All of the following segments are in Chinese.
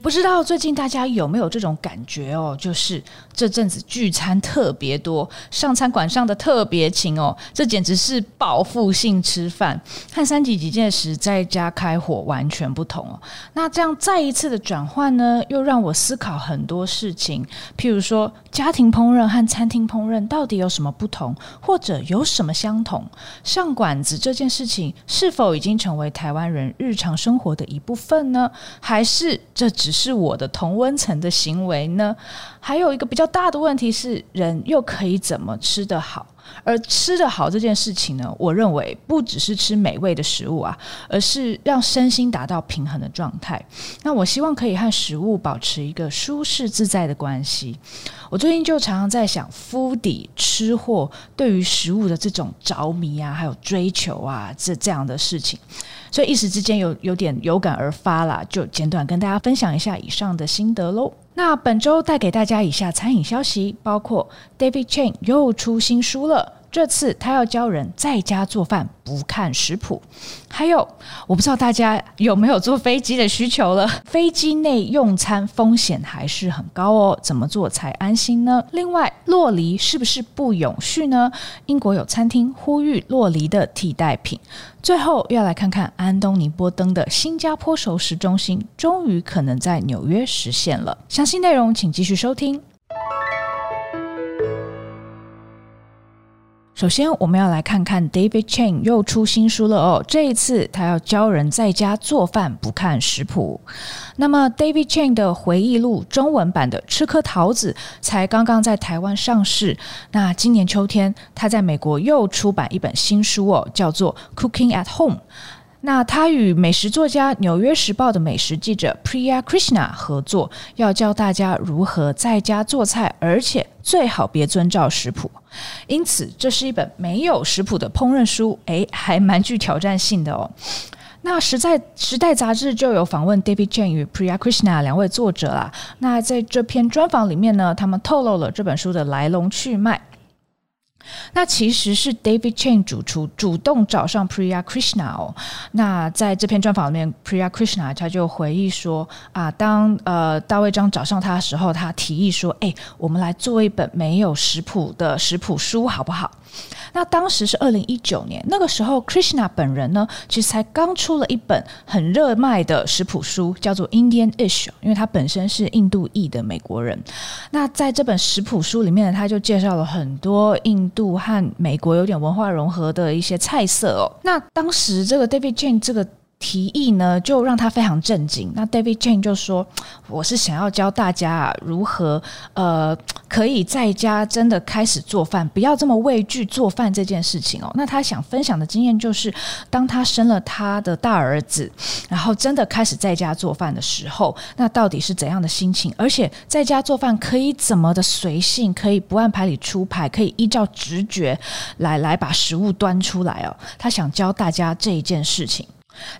不知道最近大家有没有这种感觉哦？就是这阵子聚餐特别多，上餐馆上的特别勤哦，这简直是报复性吃饭，和三级警戒时在家开火完全不同哦。那这样再一次的转换呢，又让我思考很多事情，譬如说家庭烹饪和餐厅烹饪到底有什么不同，或者有什么相同？上馆子这件事情是否已经成为台湾人日常生活的一部分呢？还是这只只是我的同温层的行为呢？还有一个比较大的问题是，人又可以怎么吃得好？而吃得好这件事情呢，我认为不只是吃美味的食物啊，而是让身心达到平衡的状态。那我希望可以和食物保持一个舒适自在的关系。我最近就常常在想肤底吃货对于食物的这种着迷啊，还有追求啊，这这样的事情。所以一时之间有有点有感而发啦，就简短跟大家分享一下以上的心得喽。那本周带给大家以下餐饮消息，包括 David Chang 又出新书了。这次他要教人在家做饭，不看食谱。还有，我不知道大家有没有坐飞机的需求了。飞机内用餐风险还是很高哦，怎么做才安心呢？另外，洛梨是不是不永续呢？英国有餐厅呼吁洛梨的替代品。最后，要来看看安东尼波登的新加坡熟食中心，终于可能在纽约实现了。详细内容请继续收听。首先，我们要来看看 David Chang 又出新书了哦。这一次，他要教人在家做饭，不看食谱。那么，David Chang 的回忆录中文版的《吃颗桃子》才刚刚在台湾上市。那今年秋天，他在美国又出版一本新书哦，叫做《Cooking at Home》。那他与美食作家《纽约时报》的美食记者 Priya Krishna 合作，要教大家如何在家做菜，而且最好别遵照食谱。因此，这是一本没有食谱的烹饪书，诶，还蛮具挑战性的哦。那时在《时代》杂志就有访问 David Chang 与 Priya Krishna 两位作者啦。那在这篇专访里面呢，他们透露了这本书的来龙去脉。那其实是 David Chang 主厨主动找上 Priya Krishna 哦。那在这篇专访里面，Priya Krishna 他就回忆说啊，当呃大卫张找上他的时候，他提议说，哎，我们来做一本没有食谱的食谱书，好不好？那当时是二零一九年，那个时候 Krishna 本人呢，其实才刚出了一本很热卖的食谱书，叫做 Indian-ish，因为他本身是印度裔的美国人。那在这本食谱书里面呢，他就介绍了很多印度和美国有点文化融合的一些菜色哦。那当时这个 David Chang 这个。提议呢，就让他非常震惊。那 David Chang 就说：“我是想要教大家啊，如何呃，可以在家真的开始做饭，不要这么畏惧做饭这件事情哦。”那他想分享的经验就是，当他生了他的大儿子，然后真的开始在家做饭的时候，那到底是怎样的心情？而且在家做饭可以怎么的随性，可以不按牌理出牌，可以依照直觉来来把食物端出来哦。他想教大家这一件事情。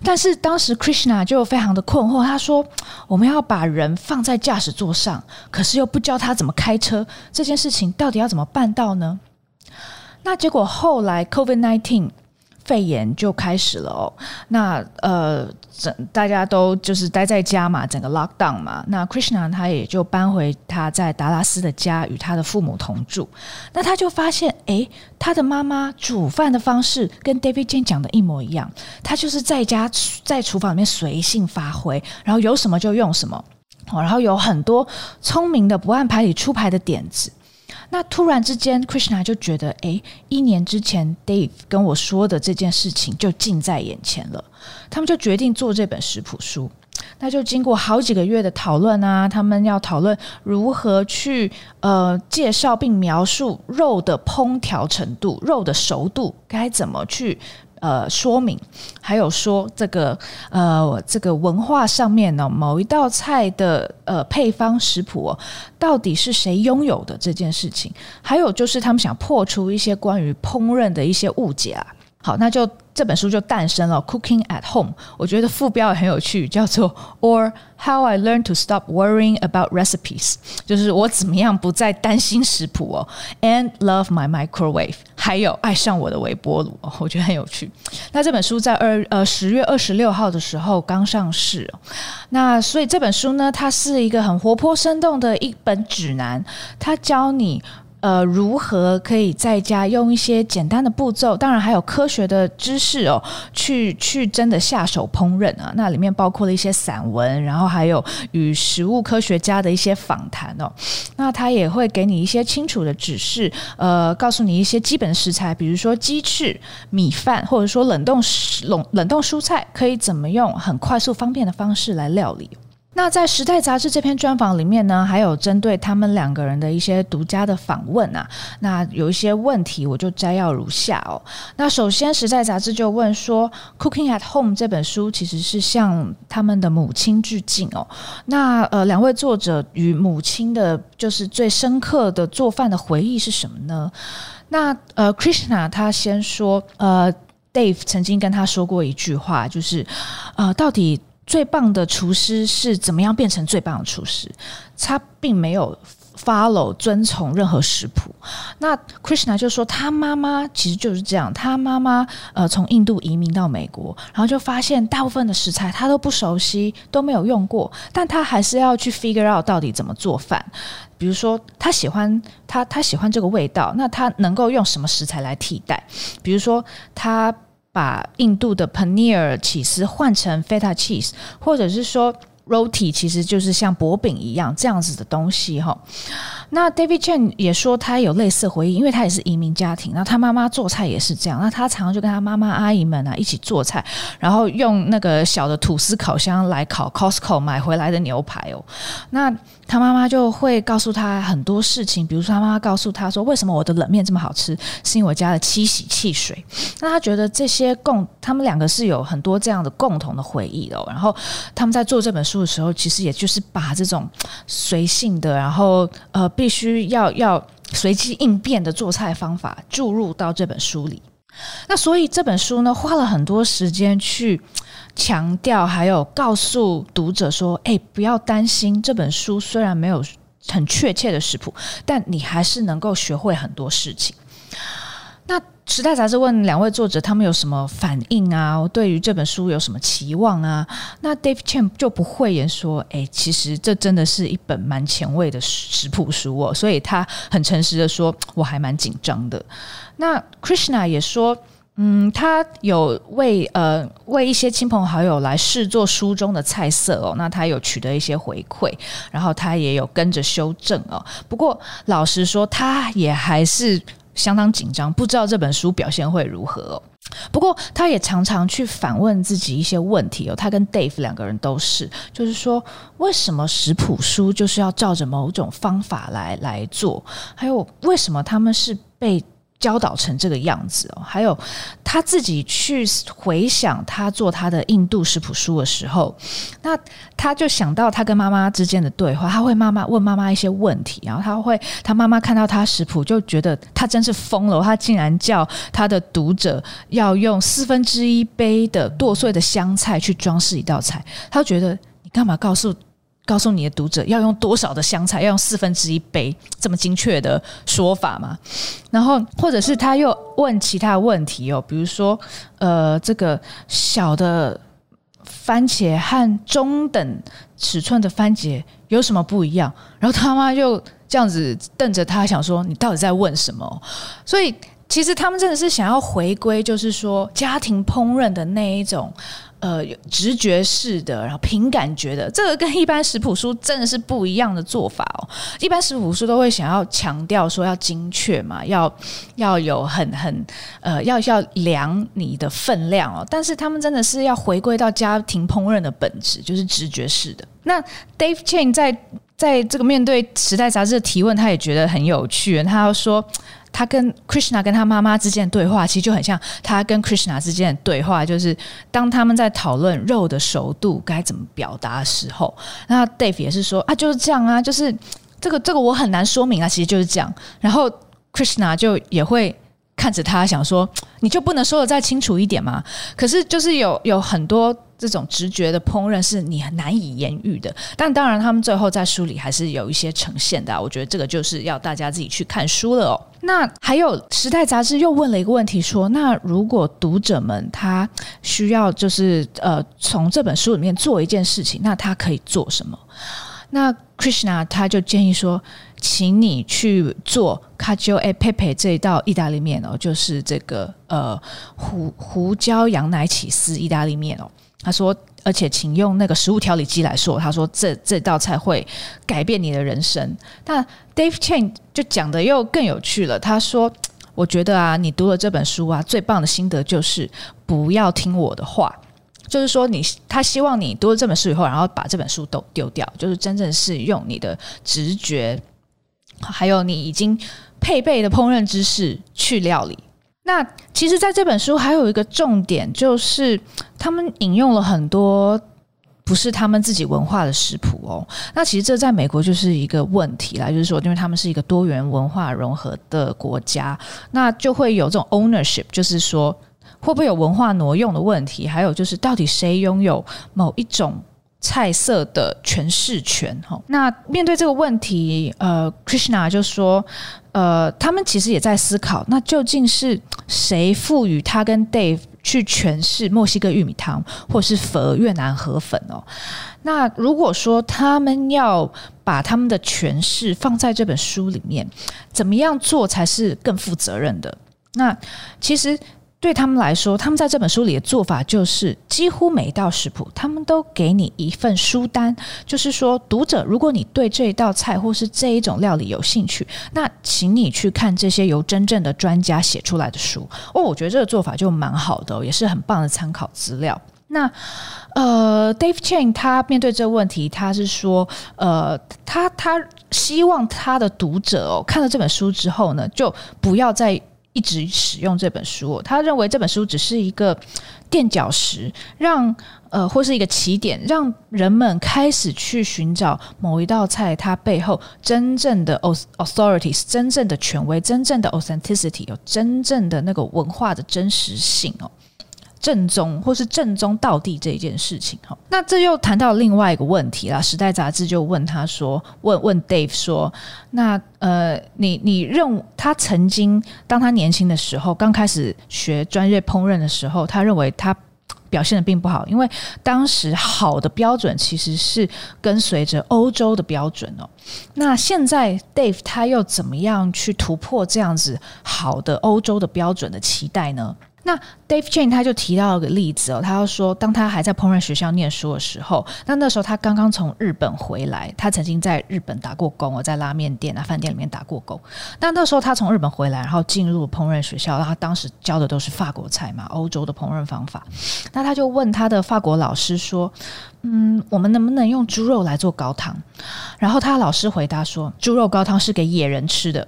但是当时 Krishna 就非常的困惑，他说：“我们要把人放在驾驶座上，可是又不教他怎么开车，这件事情到底要怎么办到呢？”那结果后来 Covid nineteen。肺炎就开始了哦，那呃，整大家都就是待在家嘛，整个 lockdown 嘛。那 Krishna 他也就搬回他在达拉斯的家，与他的父母同住。那他就发现，诶，他的妈妈煮饭的方式跟 David Chang 讲的一模一样，他就是在家在厨房里面随性发挥，然后有什么就用什么，然后有很多聪明的不按牌理出牌的点子。那突然之间，Krishna 就觉得，诶，一年之前 Dave 跟我说的这件事情就近在眼前了。他们就决定做这本食谱书。那就经过好几个月的讨论啊，他们要讨论如何去呃介绍并描述肉的烹调程度、肉的熟度该怎么去。呃，说明还有说这个呃，这个文化上面呢，某一道菜的呃配方食谱哦，到底是谁拥有的这件事情，还有就是他们想破除一些关于烹饪的一些误解啊。好，那就这本书就诞生了。Cooking at Home，我觉得副标也很有趣，叫做 Or How I Learned to Stop Worrying About Recipes，就是我怎么样不再担心食谱哦。And Love My Microwave，还有爱上我的微波炉，我觉得很有趣。那这本书在二呃十月二十六号的时候刚上市。那所以这本书呢，它是一个很活泼生动的一本指南，它教你。呃，如何可以在家用一些简单的步骤，当然还有科学的知识哦，去去真的下手烹饪啊？那里面包括了一些散文，然后还有与食物科学家的一些访谈哦。那他也会给你一些清楚的指示，呃，告诉你一些基本食材，比如说鸡翅、米饭，或者说冷冻冷冷冻蔬菜，可以怎么用很快速方便的方式来料理。那在《时代》杂志这篇专访里面呢，还有针对他们两个人的一些独家的访问啊。那有一些问题，我就摘要如下哦。那首先，《时代》杂志就问说，《Cooking at Home》这本书其实是向他们的母亲致敬哦。那呃，两位作者与母亲的，就是最深刻的做饭的回忆是什么呢？那呃，Krishna 他先说，呃，Dave 曾经跟他说过一句话，就是呃，到底。最棒的厨师是怎么样变成最棒的厨师？他并没有 follow 遵从任何食谱。那 Krishna 就说，他妈妈其实就是这样。他妈妈呃从印度移民到美国，然后就发现大部分的食材他都不熟悉，都没有用过，但他还是要去 figure out 到底怎么做饭。比如说他喜欢他他喜欢这个味道，那他能够用什么食材来替代？比如说他。把印度的 paneer 起司换成 feta cheese，或者是说 roti 其实就是像薄饼一样这样子的东西哈。那 David Chang 也说他有类似回忆，因为他也是移民家庭，那他妈妈做菜也是这样，那他常常就跟他妈妈阿姨们啊一起做菜，然后用那个小的吐司烤箱来烤 Costco 买回来的牛排哦。那他妈妈就会告诉他很多事情，比如说他妈妈告诉他说，为什么我的冷面这么好吃，是因为我加了七喜汽水。那他觉得这些共，他们两个是有很多这样的共同的回忆的哦。然后他们在做这本书的时候，其实也就是把这种 随性的，然后呃必须要要随机应变的做菜方法注入到这本书里。那所以这本书呢，花了很多时间去。强调还有告诉读者说：“哎，不要担心，这本书虽然没有很确切的食谱，但你还是能够学会很多事情。”《时代》杂志问两位作者，他们有什么反应啊？对于这本书有什么期望啊？那 Dave chan 就不讳言说：“哎，其实这真的是一本蛮前卫的食谱书哦。”所以他很诚实的说：“我还蛮紧张的。”那 Krishna 也说。嗯，他有为呃为一些亲朋好友来试做书中的菜色哦，那他有取得一些回馈，然后他也有跟着修正哦。不过老实说，他也还是相当紧张，不知道这本书表现会如何。不过他也常常去反问自己一些问题哦。他跟 Dave 两个人都是，就是说为什么食谱书就是要照着某种方法来来做？还有为什么他们是被教导成这个样子哦，还有他自己去回想他做他的印度食谱书的时候，那他就想到他跟妈妈之间的对话，他会妈妈问妈妈一些问题，然后他会他妈妈看到他食谱就觉得他真是疯了，他竟然叫他的读者要用四分之一杯的剁碎的香菜去装饰一道菜，他觉得你干嘛告诉？告诉你的读者要用多少的香菜，要用四分之一杯这么精确的说法吗？然后，或者是他又问其他问题哦，比如说，呃，这个小的番茄和中等尺寸的番茄有什么不一样？然后他妈又这样子瞪着他，想说你到底在问什么？所以，其实他们真的是想要回归，就是说家庭烹饪的那一种。呃，直觉式的，然后凭感觉的，这个跟一般食谱书真的是不一样的做法哦。一般食谱书都会想要强调说要精确嘛，要要有很很呃，要要量你的分量哦。但是他们真的是要回归到家庭烹饪的本质，就是直觉式的。那 Dave Chang 在在这个面对《时代》杂志的提问，他也觉得很有趣，他要说。他跟 Krishna 跟他妈妈之间的对话，其实就很像他跟 Krishna 之间的对话，就是当他们在讨论肉的熟度该怎么表达的时候，那 Dave 也是说啊，就是这样啊，就是这个这个我很难说明啊，其实就是这样。然后 Krishna 就也会看着他，想说你就不能说得再清楚一点吗？可是就是有有很多。这种直觉的烹饪是你很难以言喻的，但当然他们最后在书里还是有一些呈现的。我觉得这个就是要大家自己去看书了哦。那还有《时代》杂志又问了一个问题，说：那如果读者们他需要就是呃从这本书里面做一件事情，那他可以做什么？那 Krishna 他就建议说，请你去做 Cacio e Pepe 这一道意大利面哦，就是这个呃胡胡椒羊奶起司意大利面哦。他说：“而且请用那个食物调理机来说，他说这这道菜会改变你的人生。”那 Dave Chang 就讲得又更有趣了。他说：“我觉得啊，你读了这本书啊，最棒的心得就是不要听我的话。就是说，你他希望你读了这本书以后，然后把这本书都丢掉，就是真正是用你的直觉，还有你已经配备的烹饪知识去料理。”那其实，在这本书还有一个重点，就是他们引用了很多不是他们自己文化的食谱哦。那其实这在美国就是一个问题啦，就是说，因为他们是一个多元文化融合的国家，那就会有这种 ownership，就是说会不会有文化挪用的问题？还有就是，到底谁拥有某一种菜色的诠释权？哈，那面对这个问题，呃，Krishna 就说。呃，他们其实也在思考，那究竟是谁赋予他跟 Dave 去诠释墨西哥玉米汤，或是佛越南河粉哦？那如果说他们要把他们的诠释放在这本书里面，怎么样做才是更负责任的？那其实。对他们来说，他们在这本书里的做法就是，几乎每一道食谱，他们都给你一份书单，就是说，读者，如果你对这一道菜或是这一种料理有兴趣，那请你去看这些由真正的专家写出来的书。哦，我觉得这个做法就蛮好的，也是很棒的参考资料。那呃，Dave Chang 他面对这个问题，他是说，呃，他他希望他的读者哦，看了这本书之后呢，就不要再。一直使用这本书，他认为这本书只是一个垫脚石，让呃或是一个起点，让人们开始去寻找某一道菜它背后真正的 authorities，真正的权威，真正的 authenticity，有真正的那个文化的真实性哦。正宗或是正宗道地这一件事情哈，那这又谈到另外一个问题啦。时代杂志就问他说：“问问 Dave 说，那呃，你你认他曾经当他年轻的时候，刚开始学专业烹饪的时候，他认为他表现得并不好，因为当时好的标准其实是跟随着欧洲的标准哦。那现在 Dave 他又怎么样去突破这样子好的欧洲的标准的期待呢？”那 Dave Chang 他就提到一个例子哦，他要说，当他还在烹饪学校念书的时候，那那时候他刚刚从日本回来，他曾经在日本打过工哦，在拉面店啊、饭店里面打过工。那那时候他从日本回来，然后进入烹饪学校，他当时教的都是法国菜嘛，欧洲的烹饪方法。那他就问他的法国老师说：“嗯，我们能不能用猪肉来做高汤？”然后他老师回答说：“猪肉高汤是给野人吃的。”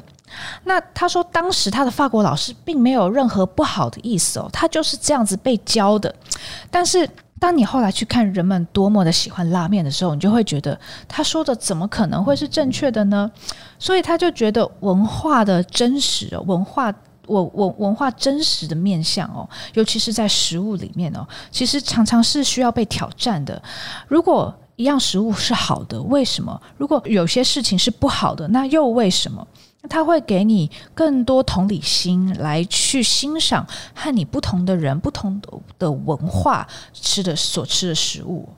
那他说，当时他的法国老师并没有任何不好的意思哦，他就是这样子被教的。但是，当你后来去看人们多么的喜欢拉面的时候，你就会觉得他说的怎么可能会是正确的呢？所以他就觉得文化的真实，文化文文文化真实的面相哦，尤其是在食物里面哦，其实常常是需要被挑战的。如果一样食物是好的，为什么？如果有些事情是不好的，那又为什么？他会给你更多同理心来去欣赏和你不同的人、不同的文化吃的所吃的食物。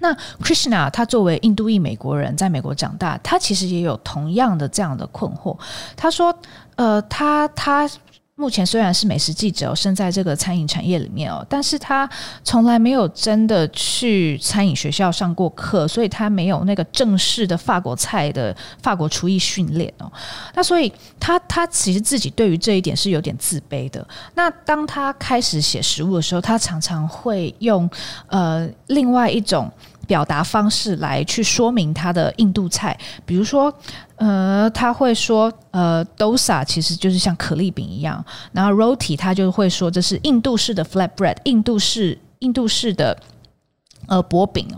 那 Krishna 他作为印度裔美国人，在美国长大，他其实也有同样的这样的困惑。他说：“呃，他他。”目前虽然是美食记者，身在这个餐饮产业里面哦，但是他从来没有真的去餐饮学校上过课，所以他没有那个正式的法国菜的法国厨艺训练哦。那所以他他其实自己对于这一点是有点自卑的。那当他开始写食物的时候，他常常会用呃另外一种。表达方式来去说明他的印度菜，比如说，呃，他会说，呃，dosa 其实就是像可丽饼一样，然后 roti 他就会说这是印度式的 flatbread，印度式印度式的呃薄饼。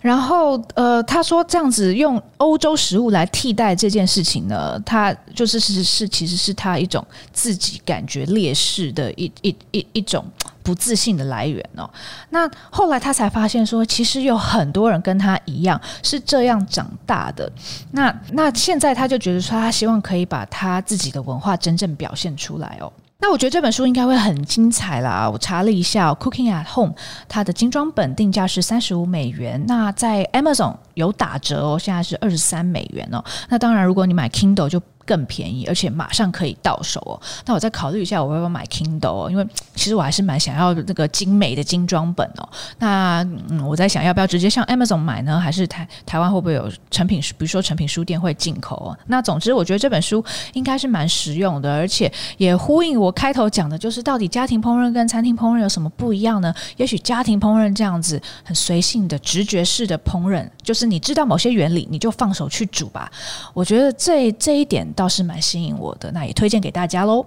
然后呃，他说这样子用欧洲食物来替代这件事情呢，他就是是是其实是他一种自己感觉劣势的一一一一种不自信的来源哦。那后来他才发现说，其实有很多人跟他一样是这样长大的。那那现在他就觉得说，他希望可以把他自己的文化真正表现出来哦。那我觉得这本书应该会很精彩啦！我查了一下，《Cooking at Home》它的精装本定价是三十五美元，那在 Amazon 有打折哦，现在是二十三美元哦。那当然，如果你买 Kindle 就更便宜，而且马上可以到手哦。那我再考虑一下，我要不要买 Kindle 哦？因为其实我还是蛮想要那个精美的精装本哦。那嗯，我在想要不要直接向 Amazon 买呢？还是台台湾会不会有成品？比如说成品书店会进口哦？那总之，我觉得这本书应该是蛮实用的，而且也呼应我开头讲的，就是到底家庭烹饪跟餐厅烹饪有什么不一样呢？也许家庭烹饪这样子很随性的直觉式的烹饪，就是你知道某些原理，你就放手去煮吧。我觉得这这一点。倒是蛮吸引我的，那也推荐给大家喽。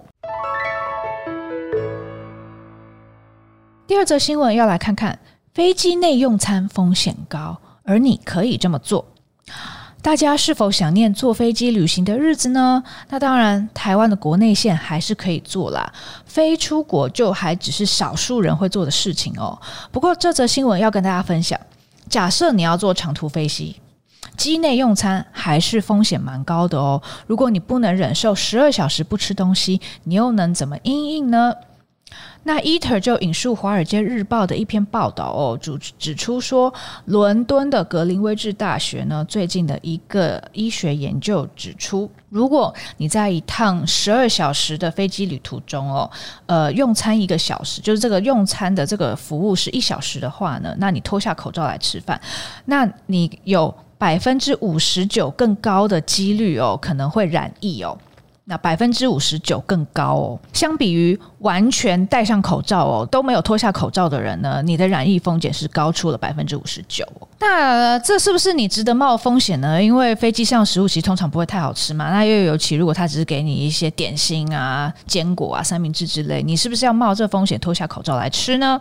第二则新闻要来看看飞机内用餐风险高，而你可以这么做。大家是否想念坐飞机旅行的日子呢？那当然，台湾的国内线还是可以坐啦。飞出国就还只是少数人会做的事情哦。不过这则新闻要跟大家分享，假设你要坐长途飞机。机内用餐还是风险蛮高的哦。如果你不能忍受十二小时不吃东西，你又能怎么应应呢？那 Eater 就引述《华尔街日报》的一篇报道哦，指指出说，伦敦的格林威治大学呢，最近的一个医学研究指出，如果你在一趟十二小时的飞机旅途中哦，呃，用餐一个小时，就是这个用餐的这个服务是一小时的话呢，那你脱下口罩来吃饭，那你有。百分之五十九更高的几率哦，可能会染疫哦。那百分之五十九更高哦，相比于完全戴上口罩哦，都没有脱下口罩的人呢，你的染疫风险是高出了百分之五十九。那这是不是你值得冒风险呢？因为飞机上食物其实通常不会太好吃嘛。那又尤其如果他只是给你一些点心啊、坚果啊、三明治之类，你是不是要冒这风险脱下口罩来吃呢？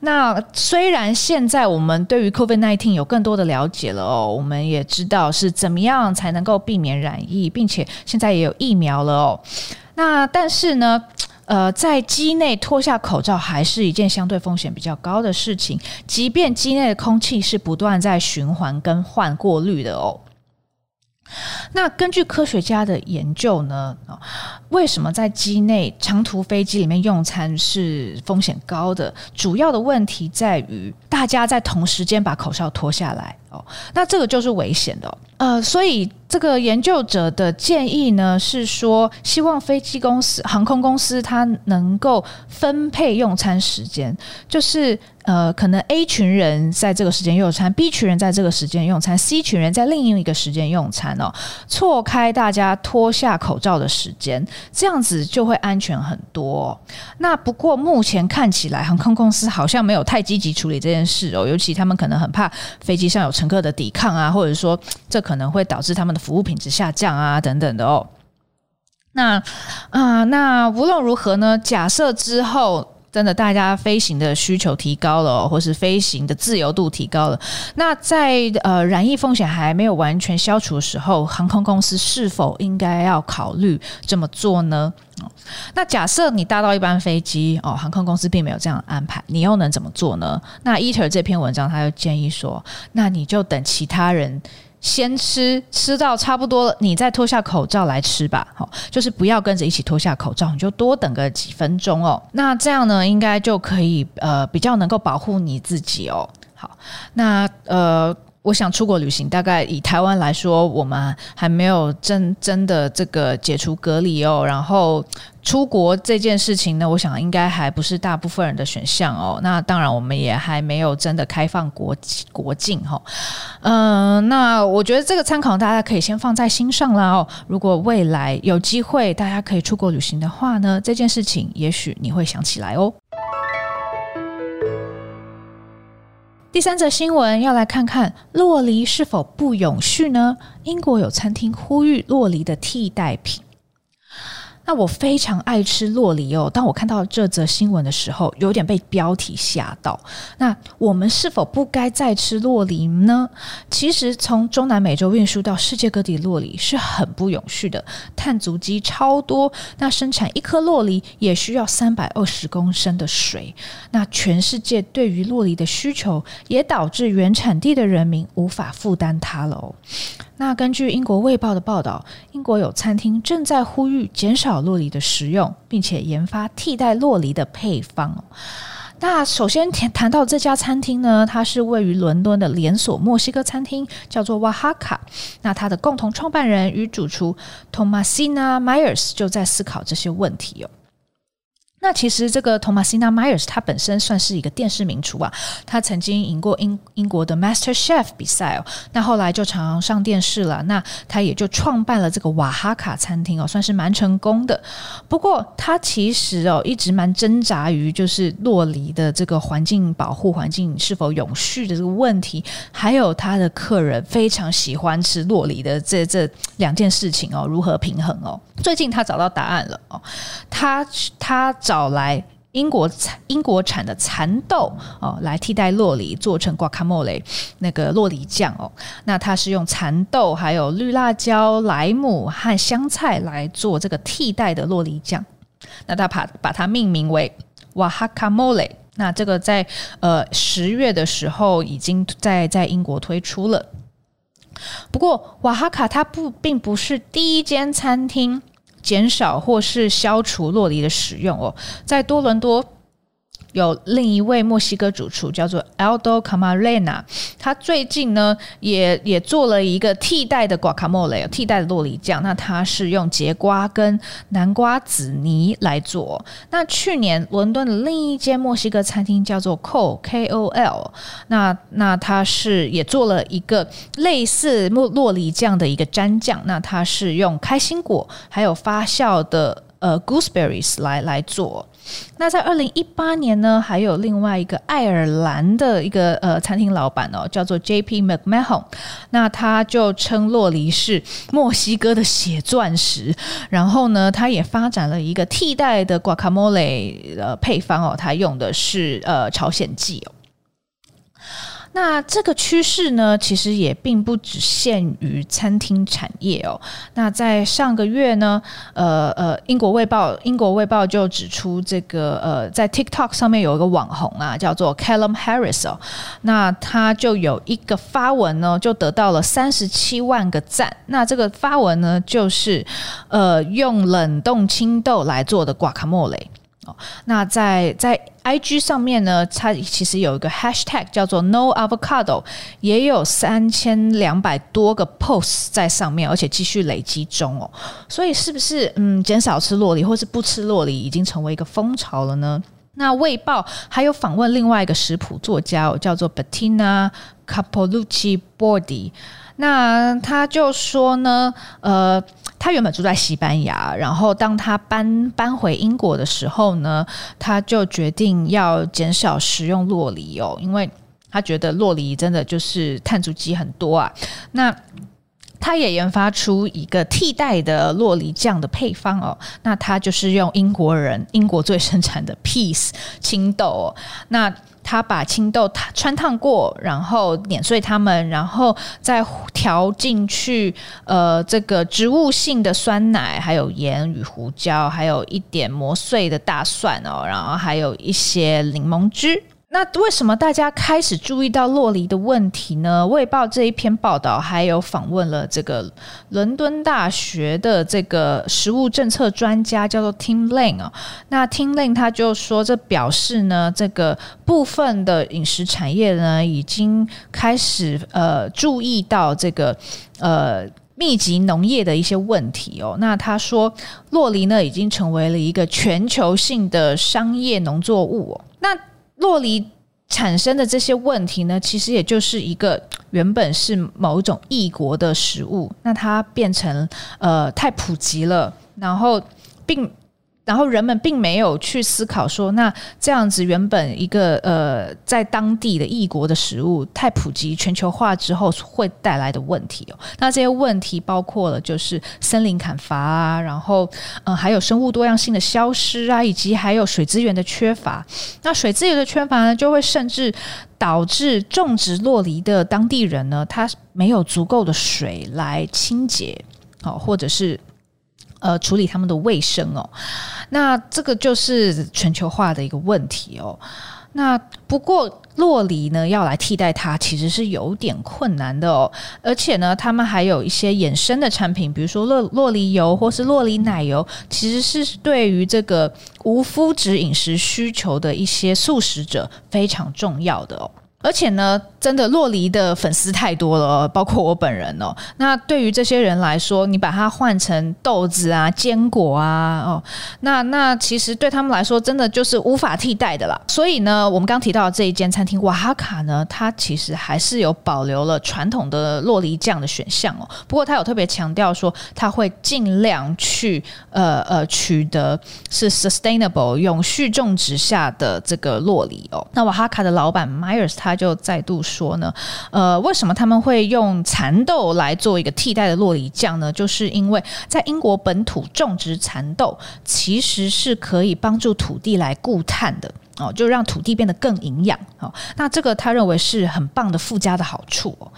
那虽然现在我们对于 COVID-19 有更多的了解了哦，我们也知道是怎么样才能够避免染疫，并且现在也有疫苗了哦。那但是呢，呃，在机内脱下口罩还是一件相对风险比较高的事情，即便机内的空气是不断在循环更换过滤的哦。那根据科学家的研究呢，为什么在机内长途飞机里面用餐是风险高的？主要的问题在于大家在同时间把口罩脱下来哦，那这个就是危险的。呃，所以这个研究者的建议呢是说，希望飞机公司、航空公司它能够分配用餐时间，就是。呃，可能 A 群人在这个时间用餐，B 群人在这个时间用餐，C 群人在另一个时间用餐哦，错开大家脱下口罩的时间，这样子就会安全很多。那不过目前看起来，航空公司好像没有太积极处理这件事哦，尤其他们可能很怕飞机上有乘客的抵抗啊，或者说这可能会导致他们的服务品质下降啊，等等的哦。那啊，那无论如何呢，假设之后。真的，大家飞行的需求提高了，或是飞行的自由度提高了。那在呃染疫风险还没有完全消除的时候，航空公司是否应该要考虑这么做呢？那假设你搭到一班飞机哦，航空公司并没有这样安排，你又能怎么做呢？那 Eater 这篇文章他就建议说，那你就等其他人。先吃吃到差不多了，你再脱下口罩来吃吧。好，就是不要跟着一起脱下口罩，你就多等个几分钟哦。那这样呢，应该就可以呃比较能够保护你自己哦。好，那呃。我想出国旅行，大概以台湾来说，我们还没有真真的这个解除隔离哦。然后出国这件事情呢，我想应该还不是大部分人的选项哦。那当然，我们也还没有真的开放国国境哈。嗯、那我觉得这个参考大家可以先放在心上啦哦。如果未来有机会大家可以出国旅行的话呢，这件事情也许你会想起来哦。第三则新闻要来看看洛梨是否不永续呢？英国有餐厅呼吁洛梨的替代品。那我非常爱吃洛梨哦。当我看到这则新闻的时候，有点被标题吓到。那我们是否不该再吃洛梨呢？其实从中南美洲运输到世界各地，洛梨是很不永续的，碳足迹超多。那生产一颗洛梨也需要三百二十公升的水。那全世界对于洛梨的需求，也导致原产地的人民无法负担它了哦。那根据英国卫报的报道，英国有餐厅正在呼吁减少洛梨的食用，并且研发替代洛梨的配方。那首先谈谈到这家餐厅呢，它是位于伦敦的连锁墨西哥餐厅，叫做瓦哈卡。那它的共同创办人与主厨 Tomasina Myers 就在思考这些问题哦。那其实这个 Thomasina Myers 他本身算是一个电视名厨啊，他曾经赢过英英国的 Master Chef 比赛哦，那后来就常常上电视了。那他也就创办了这个瓦哈卡餐厅哦，算是蛮成功的。不过他其实哦一直蛮挣扎于就是洛梨的这个环境保护、环境是否永续的这个问题，还有他的客人非常喜欢吃洛梨的这这两件事情哦，如何平衡哦？最近他找到答案了哦，他他。找来英国产英国产的蚕豆哦，来替代洛梨，做成 guacamole 那个洛梨酱哦。那它是用蚕豆、还有绿辣椒、莱姆和香菜来做这个替代的洛梨酱。那他把把它命名为 Oaxacamole。那这个在呃十月的时候已经在在英国推出了。不过瓦哈卡它不并不是第一间餐厅。减少或是消除洛梨的使用哦，在多伦多。有另一位墨西哥主厨叫做 Aldo Camarena，他最近呢也也做了一个替代的 guacamole，替代的洛梨酱。那他是用节瓜跟南瓜籽泥来做。那去年伦敦的另一间墨西哥餐厅叫做 Kol K O L，那那他是也做了一个类似洛洛梨酱的一个蘸酱。那他是用开心果还有发酵的呃 gooseberries 来来做。那在二零一八年呢，还有另外一个爱尔兰的一个呃餐厅老板哦，叫做 J.P. McMahon，那他就称洛梨是墨西哥的血钻石，然后呢，他也发展了一个替代的 Guacamole 的配方哦，他用的是呃朝鲜蓟哦。那这个趋势呢，其实也并不只限于餐厅产业哦。那在上个月呢，呃呃，英国卫报英国卫报就指出，这个呃，在 TikTok 上面有一个网红啊，叫做 Callum Harris 哦。那他就有一个发文呢，就得到了三十七万个赞。那这个发文呢，就是呃，用冷冻青豆来做的 Guacamole。那在在 IG 上面呢，它其实有一个 Hashtag 叫做 No Avocado，也有三千两百多个 Post 在上面，而且继续累积中哦。所以是不是嗯，减少吃洛梨或是不吃洛梨已经成为一个风潮了呢？那《卫报》还有访问另外一个食谱作家哦，叫做 Bettina Capolucci Bordi，那他就说呢，呃。他原本住在西班牙，然后当他搬搬回英国的时候呢，他就决定要减少食用洛梨哦，因为他觉得洛梨真的就是碳足迹很多啊。那他也研发出一个替代的洛梨酱的配方哦，那他就是用英国人英国最生产的 peace 青豆哦，那。他把青豆穿烫过，然后碾碎它们，然后再调进去，呃，这个植物性的酸奶，还有盐与胡椒，还有一点磨碎的大蒜哦，然后还有一些柠檬汁。那为什么大家开始注意到洛梨的问题呢？卫报这一篇报道还有访问了这个伦敦大学的这个食物政策专家，叫做 Tim Lane 哦。那 Tim Lane 他就说，这表示呢，这个部分的饮食产业呢，已经开始呃注意到这个呃密集农业的一些问题哦。那他说，洛梨呢已经成为了一个全球性的商业农作物哦。那洛梨产生的这些问题呢，其实也就是一个原本是某种异国的食物，那它变成呃太普及了，然后并然后人们并没有去思考说，那这样子原本一个呃在当地的异国的食物太普及、全球化之后会带来的问题哦。那这些问题包括了就是森林砍伐啊，然后嗯、呃、还有生物多样性的消失啊，以及还有水资源的缺乏。那水资源的缺乏呢，就会甚至导致种植酪梨的当地人呢，他没有足够的水来清洁哦，或者是。呃，处理他们的卫生哦，那这个就是全球化的一个问题哦。那不过洛梨呢，要来替代它，其实是有点困难的哦。而且呢，他们还有一些衍生的产品，比如说洛洛梨油或是洛梨奶油，其实是对于这个无麸质饮食需求的一些素食者非常重要的哦。而且呢，真的洛梨的粉丝太多了，包括我本人哦。那对于这些人来说，你把它换成豆子啊、坚果啊，哦，那那其实对他们来说，真的就是无法替代的啦。所以呢，我们刚提到这一间餐厅瓦哈卡呢，它其实还是有保留了传统的洛梨酱的选项哦。不过，它有特别强调说，它会尽量去呃呃取得是 sustainable 永续种植下的这个洛梨哦。那瓦哈卡的老板 Myers 他。他就再度说呢，呃，为什么他们会用蚕豆来做一个替代的落梨酱呢？就是因为在英国本土种植蚕豆，其实是可以帮助土地来固碳的。哦，就让土地变得更营养哦。那这个他认为是很棒的附加的好处哦。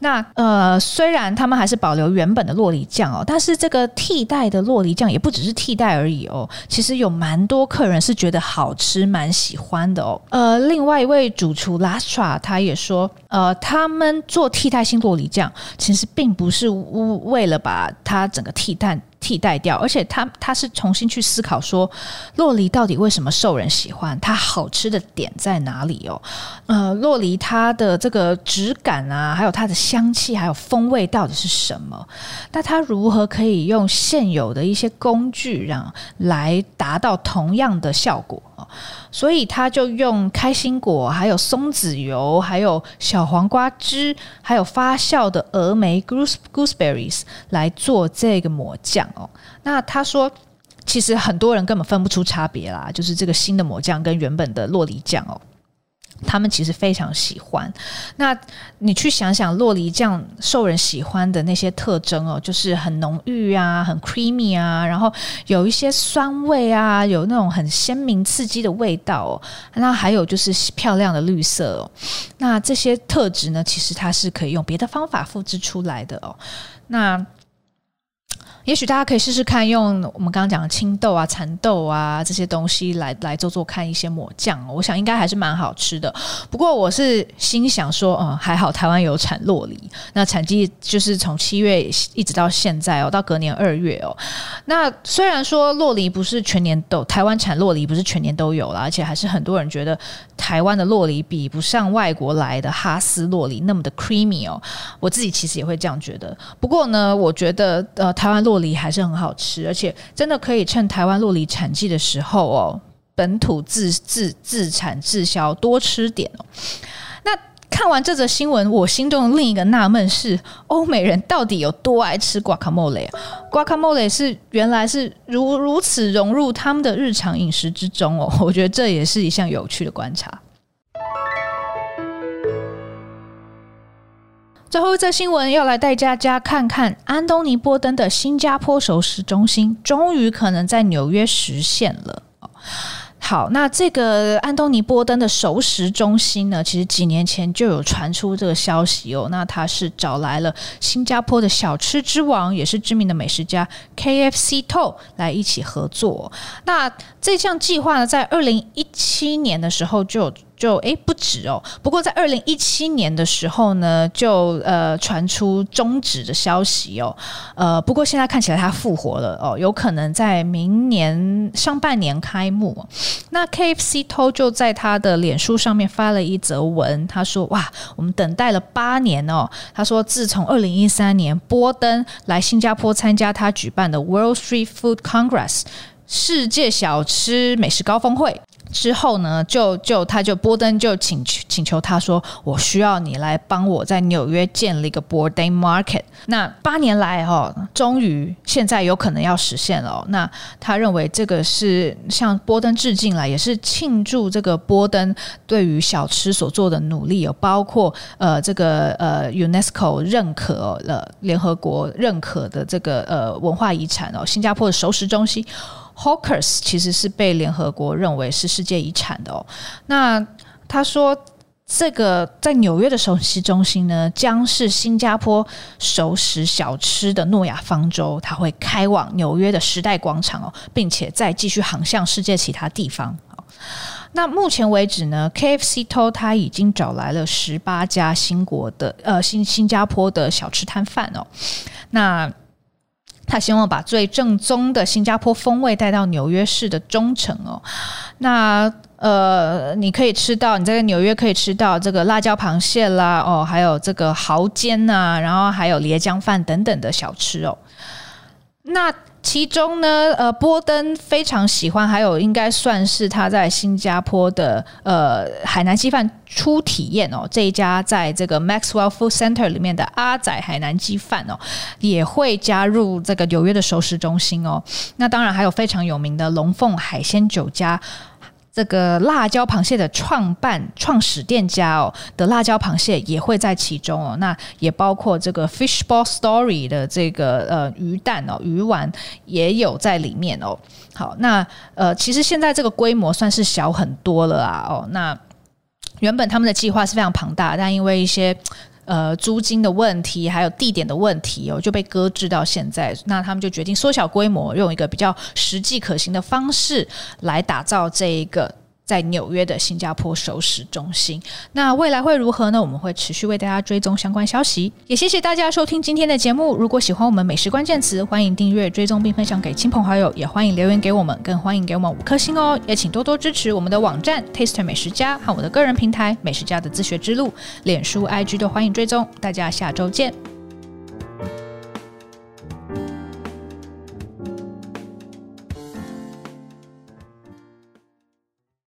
那呃，虽然他们还是保留原本的洛梨酱哦，但是这个替代的洛梨酱也不只是替代而已哦。其实有蛮多客人是觉得好吃、蛮喜欢的哦。呃，另外一位主厨 Lastra 他也说，呃，他们做替代性洛梨酱，其实并不是为了把它整个替代。替代掉，而且他他是重新去思考说，洛梨到底为什么受人喜欢？它好吃的点在哪里哦？呃，洛梨它的这个质感啊，还有它的香气，还有风味到底是什么？那它如何可以用现有的一些工具让来达到同样的效果？所以他就用开心果，还有松子油，还有小黄瓜汁，还有发酵的峨眉 goose gooseberries 来做这个抹酱哦。那他说，其实很多人根本分不出差别啦，就是这个新的抹酱跟原本的洛梨酱哦。他们其实非常喜欢。那你去想想洛梨酱受人喜欢的那些特征哦，就是很浓郁啊，很 creamy 啊，然后有一些酸味啊，有那种很鲜明刺激的味道哦。那还有就是漂亮的绿色哦。那这些特质呢，其实它是可以用别的方法复制出来的哦。那。也许大家可以试试看，用我们刚刚讲的青豆啊、蚕豆啊这些东西来来做做看一些抹酱哦，我想应该还是蛮好吃的。不过我是心想说，嗯，还好台湾有产洛梨，那产季就是从七月一直到现在哦，到隔年二月哦。那虽然说洛梨不是全年都，台湾产洛梨不是全年都有了，而且还是很多人觉得台湾的洛梨比不上外国来的哈斯洛梨那么的 creamy 哦。我自己其实也会这样觉得。不过呢，我觉得呃，台湾洛梨还是很好吃，而且真的可以趁台湾酪梨产季的时候哦，本土自自自产自销，多吃点哦。那看完这则新闻，我心中的另一个纳闷是：欧美人到底有多爱吃 guacamole 啊？guacamole 是原来是如如此融入他们的日常饮食之中哦，我觉得这也是一项有趣的观察。最后一则新闻要来带大家看看安东尼波登的新加坡熟食中心，终于可能在纽约实现了。好，那这个安东尼波登的熟食中心呢，其实几年前就有传出这个消息哦。那他是找来了新加坡的小吃之王，也是知名的美食家 KFC t o 来一起合作。那这项计划呢，在二零一七年的时候就。就诶不止哦，不过在二零一七年的时候呢，就呃传出终止的消息哦，呃不过现在看起来它复活了哦，有可能在明年上半年开幕。那 KFC 偷就在他的脸书上面发了一则文，他说：“哇，我们等待了八年哦。”他说：“自从二零一三年波登来新加坡参加他举办的 World Street Food Congress 世界小吃美食高峰会。”之后呢，就就他就波登就请求请求他说，我需要你来帮我在纽约建立一个 Bourdain Market。那八年来、哦，终于现在有可能要实现了、那他认为这个是向波登致敬了，也是庆祝这个波登对于小吃所做的努力，有包括呃这个呃 UNESCO 认可了、联合国认可的这个呃文化遗产哦，新加坡的熟食中心。Hawkers 其实是被联合国认为是世界遗产的哦。那他说，这个在纽约的熟食中心呢，将是新加坡熟食小吃的诺亚方舟。它会开往纽约的时代广场哦，并且再继续航向世界其他地方。那目前为止呢，KFC 偷他已经找来了十八家新国的呃新新加坡的小吃摊贩哦。那他希望把最正宗的新加坡风味带到纽约市的中城哦。那呃，你可以吃到你在纽约可以吃到这个辣椒螃蟹啦，哦，还有这个蚝煎呐、啊，然后还有椰浆饭等等的小吃哦。那其中呢，呃，波登非常喜欢，还有应该算是他在新加坡的呃海南鸡饭初体验哦。这一家在这个 Maxwell Food Center 里面的阿仔海南鸡饭哦，也会加入这个纽约的熟食中心哦。那当然还有非常有名的龙凤海鲜酒家。这个辣椒螃蟹的创办创始店家哦的辣椒螃蟹也会在其中哦，那也包括这个 Fishball Story 的这个呃鱼蛋哦鱼丸也有在里面哦。好，那呃其实现在这个规模算是小很多了啊哦。那原本他们的计划是非常庞大，但因为一些。呃，租金的问题，还有地点的问题哦，就被搁置到现在。那他们就决定缩小规模，用一个比较实际可行的方式来打造这一个。在纽约的新加坡熟食中心，那未来会如何呢？我们会持续为大家追踪相关消息。也谢谢大家收听今天的节目。如果喜欢我们美食关键词，欢迎订阅、追踪并分享给亲朋好友，也欢迎留言给我们，更欢迎给我们五颗星哦。也请多多支持我们的网站 Taste 美食家和我的个人平台美食家的自学之路，脸书、IG 都欢迎追踪。大家下周见。